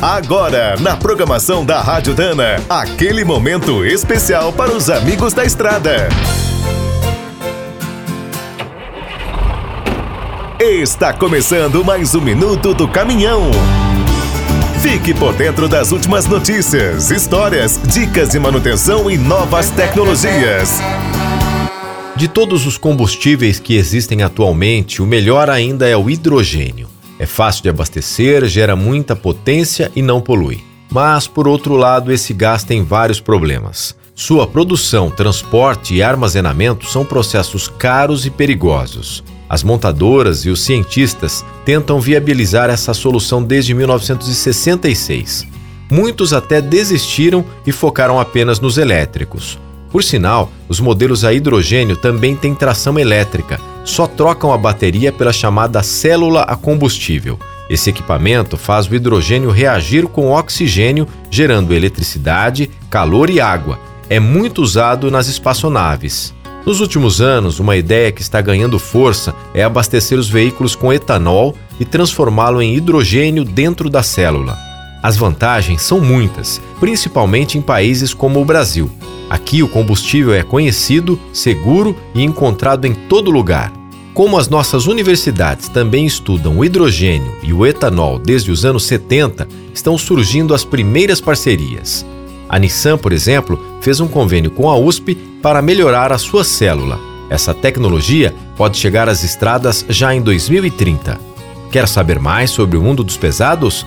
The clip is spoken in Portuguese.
Agora, na programação da Rádio Dana, aquele momento especial para os amigos da estrada. Está começando mais um minuto do caminhão. Fique por dentro das últimas notícias, histórias, dicas de manutenção e novas tecnologias. De todos os combustíveis que existem atualmente, o melhor ainda é o hidrogênio. É fácil de abastecer, gera muita potência e não polui. Mas, por outro lado, esse gás tem vários problemas. Sua produção, transporte e armazenamento são processos caros e perigosos. As montadoras e os cientistas tentam viabilizar essa solução desde 1966. Muitos até desistiram e focaram apenas nos elétricos. Por sinal, os modelos a hidrogênio também têm tração elétrica, só trocam a bateria pela chamada célula a combustível. Esse equipamento faz o hidrogênio reagir com oxigênio, gerando eletricidade, calor e água. É muito usado nas espaçonaves. Nos últimos anos, uma ideia que está ganhando força é abastecer os veículos com etanol e transformá-lo em hidrogênio dentro da célula. As vantagens são muitas, principalmente em países como o Brasil. Aqui o combustível é conhecido, seguro e encontrado em todo lugar. Como as nossas universidades também estudam o hidrogênio e o etanol desde os anos 70, estão surgindo as primeiras parcerias. A Nissan, por exemplo, fez um convênio com a USP para melhorar a sua célula. Essa tecnologia pode chegar às estradas já em 2030. Quer saber mais sobre o mundo dos pesados?